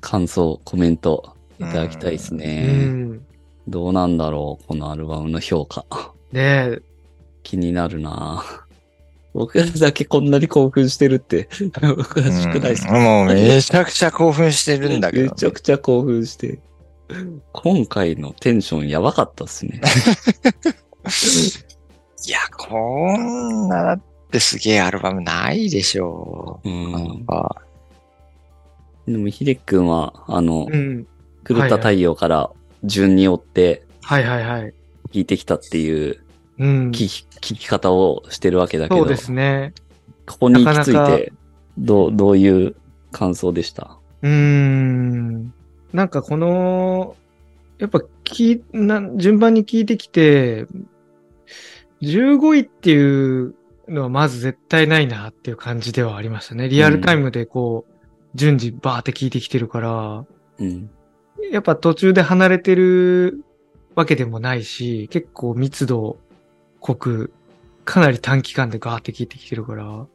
感想、コメントいただきたいですうね。んどうなんだろうこのアルバムの評価。ねえ、気になるな僕らだけこんなに興奮してるって、おかしくないですか、うんもうめちゃくちゃ興奮してるんだけど、めちゃくちゃ興奮して。今回のテンションやばかったっすね。いや、こんなだってすげえアルバムないでしょうう。なんでも、ひでっくんは、あの、うん。狂った太陽から順に追ってはいはいはい。弾いてきたっていううん。聞き聞き方をしてるわけだけど、そうですね。ここに行き着いなかなて、どう、どういう感想でした？うーん。なんかこの、やっぱきな、順番に聞いてきて、15位っていうのはまず絶対ないなっていう感じではありましたね。リアルタイムでこう、順次バーって聞いてきてるから、うん。やっぱ途中で離れてるわけでもないし、結構密度濃く、かなり短期間でガーって聞いてきてるから、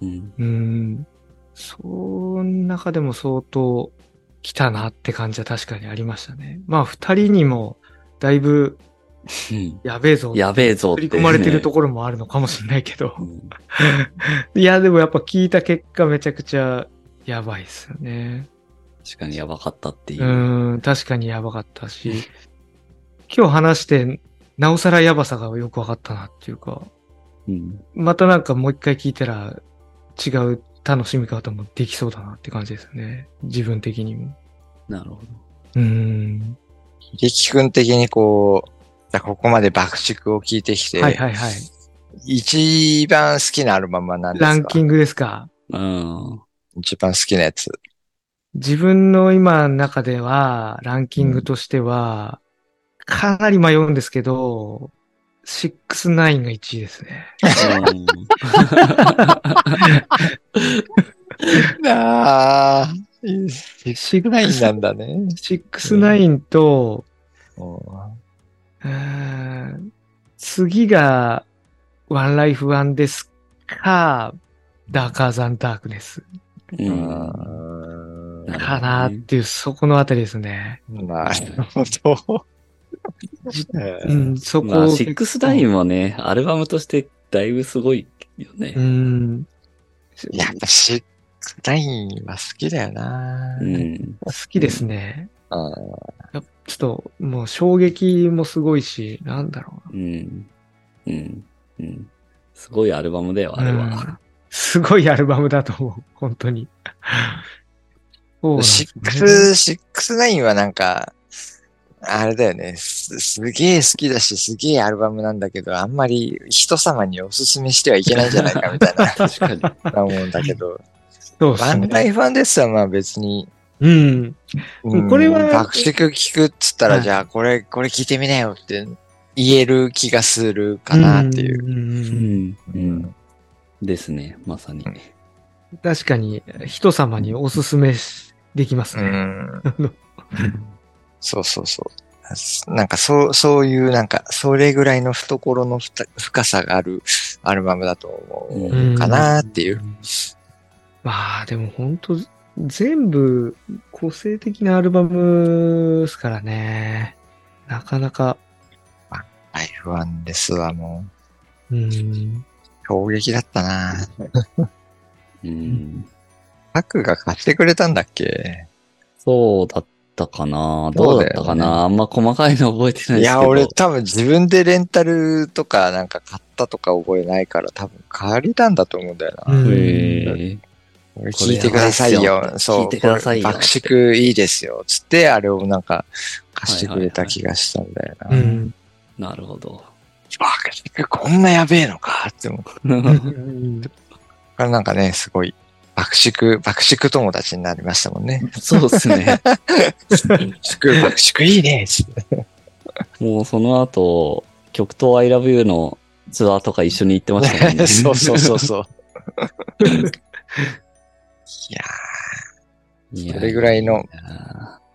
うん。うん。その中でも相当来たなって感じは確かにありましたね。まあ二人にもだいぶうんやべえぞ。やべえぞって、振り込まれてるところもあるのかもしれないけどう。んいや、でもやっぱ聞いた結果めちゃくちゃやばいですよね。確かにやばかったっていうう。ん、確かにやばかったし、今日話してなおさらやばさがよくわかったなっていうか、うん。またなんかもう一回聞いたら違う楽しみ方もできそうだなって感じですね。自分的にも。なるほど。うん。秀樹くん的にこう、じゃあここまで爆竹を聞いてきて、はいはいはい。一番好きなアルバムは何ですか？ランキングですか？うん。一番好きなやつ。自分の今の中では、ランキングとしては、かなり迷うんですけど、6-9が1位ですね。ああ、少ないんなんだね。6-9と、うんうーん次が、ワンライフワンですか、ダーカーザンダークネスうん。うんかなっていう、そこのあたりですね。なるほど。うん、そこまシックスダインもね、アルバムとしてだいぶすごいよねう。ん。やっぱシックスラインは好きだよな。うん。好きですね。うんやっぱちょっと、もう衝撃もすごいし、なんだろうな。うん。うん。うん。すごいアルバムだよ、あれうんは。すごいアルバムだと思う。本当に。そうシねックス、シックスナインはなんか、あれだよね。す、すげえ好きだし、すげえアルバムなんだけど、あんまり人様におすすめしてはいけないんじゃないかみたい 確かに。な思うんだけど、そうですね。ワンライフワンデスはまあ別に、うん。うんこれは爆竹聞くっつったら、はいじゃあこれ、これ聞いてみなよって言える気がするかなっていう。んんうん。うん。ですね、まさに。うん確かに、人様におすすめしできますうね。ん。あのそうそうそう。なんかそう、そういうなんか、それぐらいの懐のふた深さがあるアルバムだと思うかなっていう。まあ、でも本当全部個性的なアルバムですからね。なかなか、ライフワンですわ、もうん。う。衝撃だったなうん。パクが買ってくれたんだっけ？そうだったかなそどううだったかなあんま細かいの覚えてないですけど。いや、俺多分自分でレンタルとかなんか買ったとか覚えないから多分借りたんだと思うんだよな。うんへ聞いてくださいよ。そう。聞いてくださいよ爆竹いいですよ。つって、あれをなんか貸してくれた気がしたんだよな。うん。なるほど。爆竹こんなやべえのかって思う。なんかね、すごい、爆竹、爆竹友達になりましたもんね。そうですね。爆竹、爆竹いいねもうその後、極東 I love you のツアーとか一緒に行ってましたね。そうそうそうそう。いやいやそれぐらいの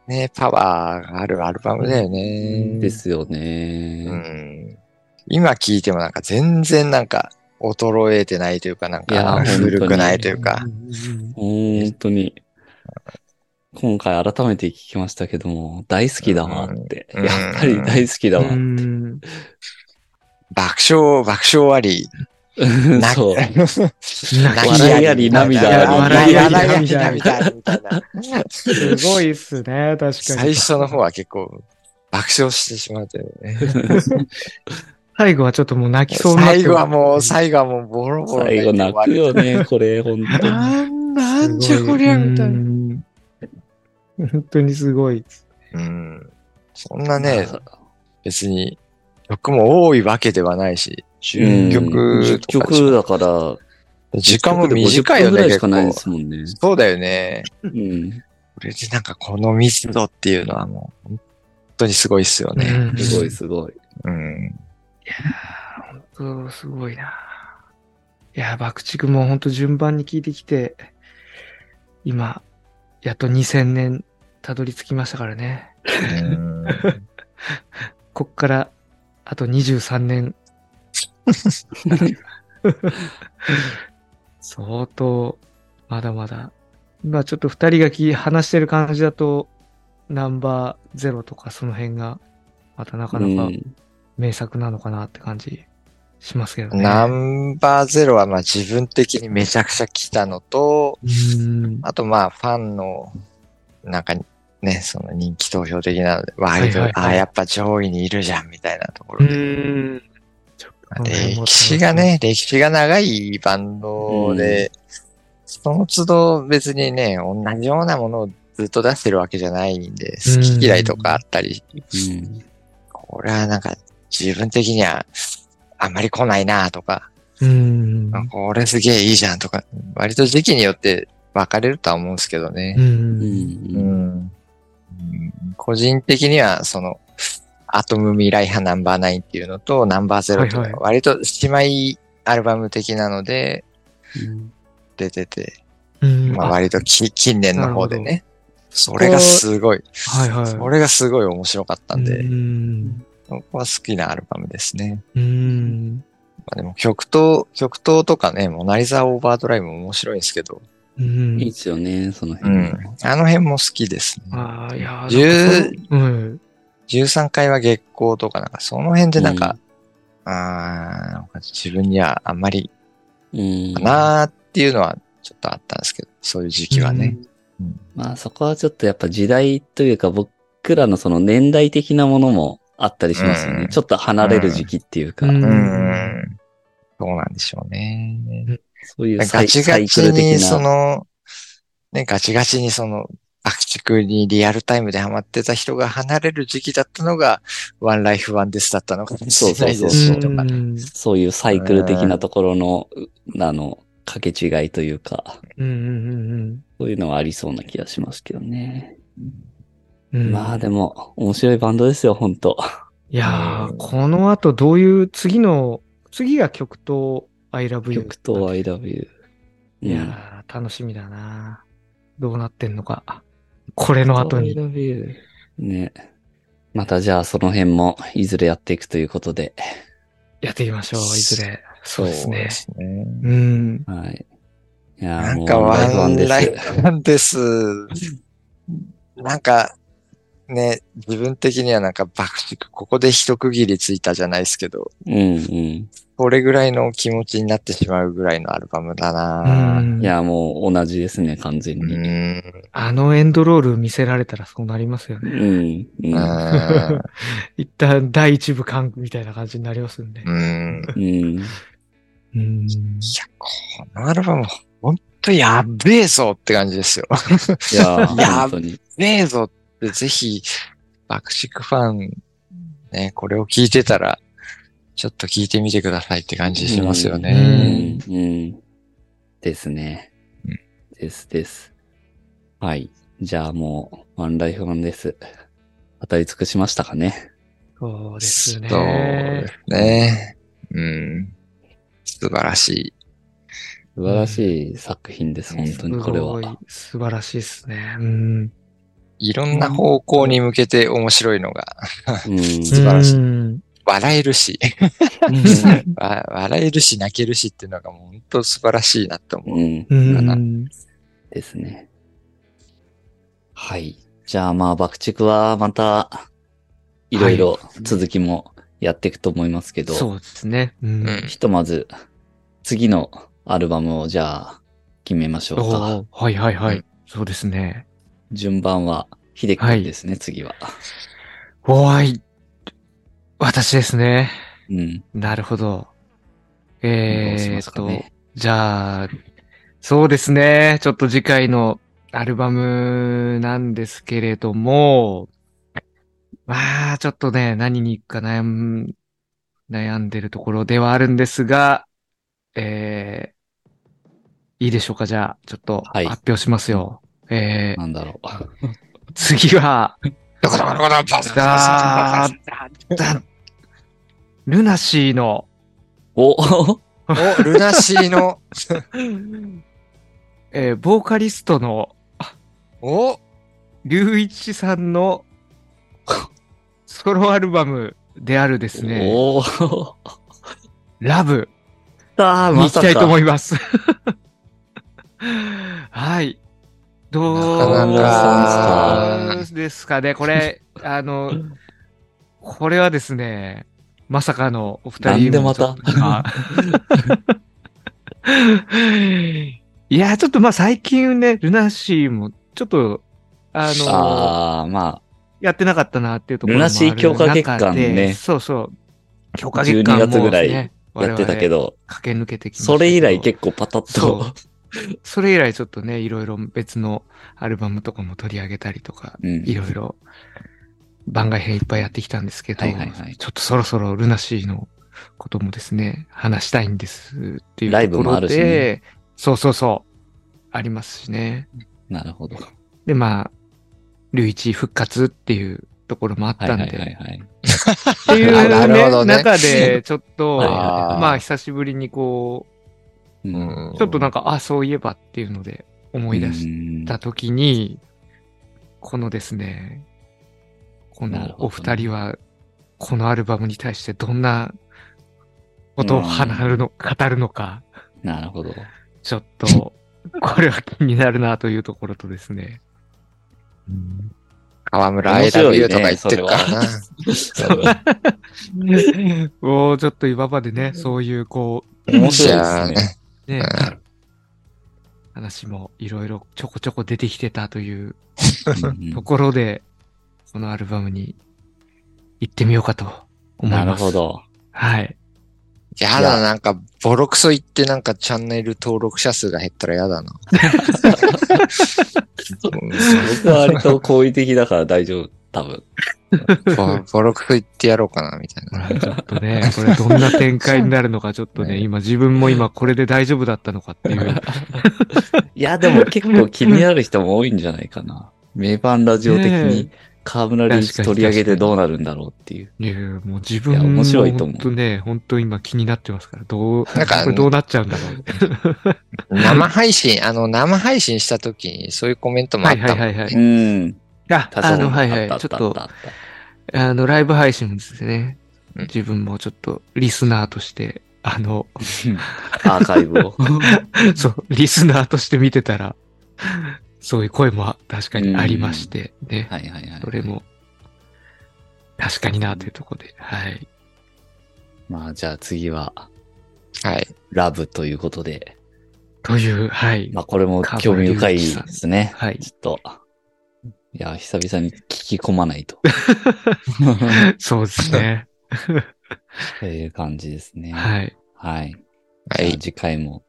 ね、パワーがあるアルバムだよね。ですよね。うん。今聞いてもなんか全然なんか衰えてないというかなんか古くないというか。本当に。今回改めて聞きましたけども、大好きだわって。うんやっぱり大好きだわ。うん爆笑、爆笑あり。なそう。笑いあり涙あり笑いあり涙あり涙ありみたいな。すごいっすね、確かに。最初の方は結構爆笑してしまったよね。最後はちょっともう泣きそうにな最後はもう、最後はもうボロボロ最後泣くよね、これ、本当に。なん、なんじゃこりゃ、みたいな。な。本当にすごい。うん。そんなね、別に曲も多いわけではないし、10曲とかでし10ょ曲だから、時間も短いよ10分ぐね、ないで構。すもんね。そうだよね。うん。これでなんかこの密度っていうのはもう、本当にすごいっすよね。うんすごい、すごい。うん。本当すごいな。いや、爆竹も本当順番に聞いてきて、今、やっと2000年たどり着きましたからね。うん こっから、あと23年。相当、まだまだ。今ちょっと二人がき話してる感じだと、ナンバーゼロとかその辺が、またなかなかうん名作なのかなって感じしますけどね。ナンバーゼロはまあ自分的にめちゃくちゃ来たのと、うん。あとまあファンの、なんかね、その人気投票的なので、割と、はいはいはいああ、やっぱ上位にいるじゃんみたいなとこうろで。ん。歴史がね、歴史が長いバンドで、その都度別にね、同じようなものをずっと出してるわけじゃないんで、好き嫌いとかあったり、うんこれはなんか自分的にはあんまり来ないなとか、うん。これすげえいいじゃんとか、割と時期によって分かれるとは思うんですけどねう。。うんんうん個人的には、その、アトム未来派ナンバーナインっていうのと、ナンバーゼロっていうのが割と姉妹アルバム的なのでうん出てて、うん。まああ割とき近年の方でなね。それがすごい、はいはい。それがすごい面白かったんうで、ん。そこは好きなアルバムですね。うん。まあでも曲と、曲ととかね、モナリザオーバードライブも面白いんですけど、うんいいですよね、そのう辺。ん。あの辺も好きですね。ああ、いやー、十なんかそううん。13回は月光とかなんか、その辺でなんか、あーなんか自分にはあんまりうんかなーっていうのはちょっとあったんですけど、そういう時期はね。まあそこはちょっとやっぱ時代というか僕らのその年代的なものもあったりしますよね。うんちょっと離れる時期っていうか、うんうん。うん。そうなんでしょうね。そういうサイガチガチに。その、ね、ガチガチにその、爆竹にリアルタイムでハマってた人が離れる時期だったのが、ワンライフワンデスだったのかもしれないですし、とかね。うんそういうサイクル的なところの、うあの、掛け違いというか、うんうんそういうのはありそうな気がしますけどね。うんうん。まあでも、面白いバンドですよ、本当いやー、うんこの後どういう、次の、次が極東 I love you。曲と I love you。いやー、楽しみだなどうなってんのか。これの後に。ね。またじゃあその辺もいずれやっていくということで。やっていきましょう、いずれ。そうですね。すね。うん。はい。いやーなんかワンライフなんです。なんか、ね、自分的にはなんか爆竹、ここで一区切りついたじゃないですけど、うんうん。これぐらいの気持ちになってしまうぐらいのアルバムだうないや、もう同じですね、完全うに。ん。あのエンドロール見せられたらそうなりますようね。ん。うん。うん 一旦第一部完みたいな感じになりますんで。うん。うん。うん。いや、このアルバム、ほんとやっべえぞって感じですよ。いややべえぞってぜひ、爆竹ファン、ね、これを聞いてたら、ちょっと聞いてみてくださいって感じしますようね。ん。うん。ですねうん。ですです。はい。じゃあもう、ワンライフワンです。当たり尽くしましたかね。そうですね。そうですね。うん。素晴らしい。素晴らしい作品です、本当にこれすごいは。素晴らしいですね。うん。いろんな方向に向けて面白いのが、うん。素晴らしい。うん。笑えるし、わ笑えるし泣けるしっていうのがもう本当素晴らしいなと思う。うん。うん。ですね。はい。じゃあまあ、爆竹はまた、いろいろ続きもやっていくと思いますけど、そうですね。うん。うん。ひとまず、次のアルバムをじゃあ、決めましょうか。はいはいはい。うん。そうですね。順番は、秀樹君ですね、次は。おーい。私ですね。うん。なるほど。えーっと、かね。じゃあ、そうですね。ちょっと次回のアルバムなんですけれども、まあ、ちょっとね、何に行くか悩ん、悩んでるところではあるんですが、えー、いいでしょうか？じゃあ、ちょっとはい発表しますよ。えー、なんだろう。次は、どこどこどこどこだだルナシーの、おお、ルナシーの、えーボーカリストのお、龍一さんのソロアルバムであるですね、おーラブああ、まさか。きたいと思います。はい。どなか？なうですか？ねこれ、あの、これはですね、まさか？のお二人なんでまたいや、ちょっとまあ最近ね、ルナシーもちょっと、あの、ああ、やってなか？ったなっていうところもあるルナシー強化月間ねそうそう。強化月間も、12月ぐらい、やってたけど。駆け抜けてきました。それ以来結構パタッと。それ以来ちょっとね、いろいろ別のアルバムとかも取り上げたりとか、うんいろいろ番外編いっぱいやってきたんですけど、はいはいはいちょっとそろそろルナシーのこともですね、話したいんですっていうライブもあるしねで、そうそうそう、ありますしね。なるほど。で、まあ、龍一復活っていうところもあっはいはいたんで、はいはい。っていう、ね、ね中で、ちょっと、はいはいはいまあ、久しぶりにこううんう、ちょっとなんか、あ、そういえばっていうので思い出しした時に、このですね、このお二人は、このアルバムに対してどんなことを話るの、語るのか、なるほど。ちょっと、これは気になるなというところとですね。河村愛ラブユーとか言ってるからな。もう ちょっと今までね、そういうこ面白いですね。う、ね、うん話もいろいろちょこちょこ出てきてたといううんところで、このアルバムに行ってみようかと思いなます。るほ。ど。はい。やだな、なんか、ボロクソ言ってなんかチャンネル登録者数が減ったらやだな。僕は割と好意的だから大丈夫、多分。ボボロクソ言ってやろうかな、みたいな。ちょっとね、これどんな展開になるのかちょっとね、ね今自分も今これで大丈夫だったのかっていう。いや、でも結構気になる人も多いんじゃないかな。名盤ラジオ的ねに河村隆一取り上げてどうなるんだろうっていう。いやもう自分いや面白いと思う本当ね、本当今気になってますから、どう、なんかこれどうなっちゃうんだろう。生配信、あの、生配信した時にそういうコメントもあはいったもんはいはいはい。うん。あ、あの、はいはい。ちょっとあ、の、ライブ配信ですね。うん自分もちょっとリスナーとして、あの、アーカイブを。そう、リスナーとして見てたら、そういう声も確かにありまして、ね。はいはいはい。それも、確かになというところで、はい。まあじゃあ次は、はい。ラブということで。という、はい。まあこれも興味深いですね。はい。ちょっと。いや、久々に聞き込まないと。そうですね。という感じですね。はい。はい。はい。次回も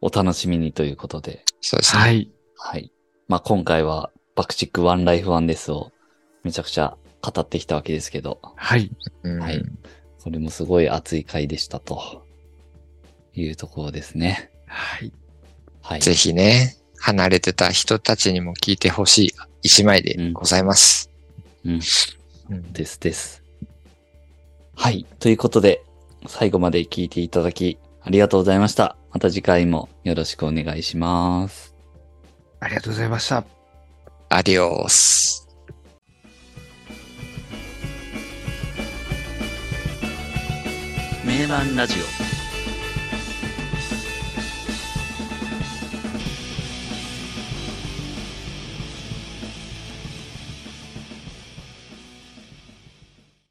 お楽しみにということで。そうですね。はい。はい。まあ今回は爆竹ワンライフワンですをめちゃくちゃ語ってきたわけですけど、はい。うんはいこれもすごい熱い回でしたというところですね。はい。はい。ぜひね、離れてた人たちにも聞いてほしい一枚でございます。うん。うんですです。はい。ということで、最後まで聞いていただきありがとうございました。また次回もよろしくお願いします。ありがとうございました。アディオス。名盤ラジオ